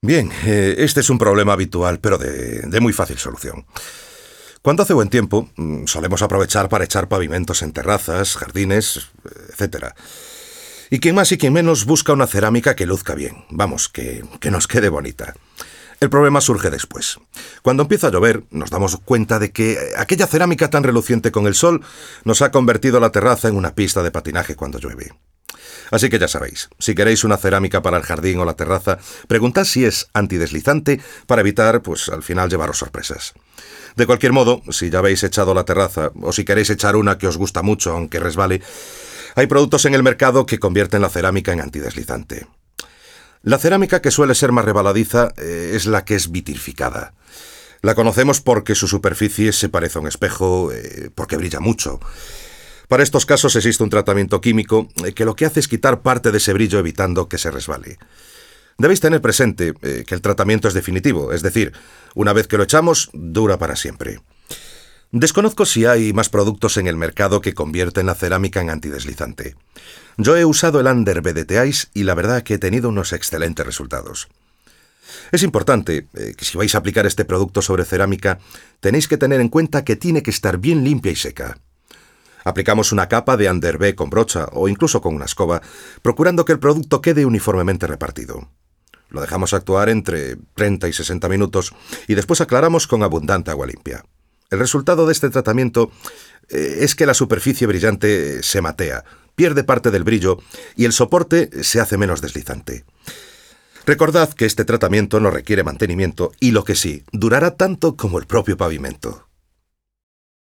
Bien, eh, este es un problema habitual, pero de, muy fácil solución. Cuando hace buen tiempo, mm, solemos aprovechar para echar pavimentos en terrazas, jardines, etc. Y quien más y quien menos busca una cerámica que luzca bien, vamos, que, que nos quede bonita. El problema surge después. Cuando empieza a llover, nos damos cuenta de que aquella cerámica tan reluciente con el sol nos ha convertido la terraza en una pista de patinaje cuando llueve. Así que ya sabéis, si queréis una cerámica para el jardín o la terraza, preguntad si es antideslizante para evitar, pues al final llevaros sorpresas. De cualquier modo, si ya habéis echado la terraza o si queréis echar una que os gusta mucho aunque resbale, hay productos en el mercado que convierten la cerámica en antideslizante. La cerámica que suele ser más rebaladiza eh, es la que es vitrificada. La conocemos porque su superficie se parece a un espejo, eh, porque brilla mucho. Para estos casos existe un tratamiento químico eh, que lo que hace es quitar parte de ese brillo evitando que se resbale. Debéis tener presente eh, que el tratamiento es definitivo, es decir, una vez que lo echamos, dura para siempre. Desconozco si hay más productos en el mercado que convierten la cerámica en antideslizante. Yo he usado el Under BDT Ice y la verdad que he tenido unos excelentes resultados. Es importante eh, que si vais a aplicar este producto sobre cerámica, tenéis que tener en cuenta que tiene que estar bien limpia y seca. Aplicamos una capa de Underbé con brocha o incluso con una escoba, procurando que el producto quede uniformemente repartido. Lo dejamos actuar entre 30 y 60 minutos y después aclaramos con abundante agua limpia. El resultado de este tratamiento eh, es que la superficie brillante se matea, pierde parte del brillo y el soporte se hace menos deslizante. Recordad que este tratamiento no requiere mantenimiento y lo que sí, durará tanto como el propio pavimento.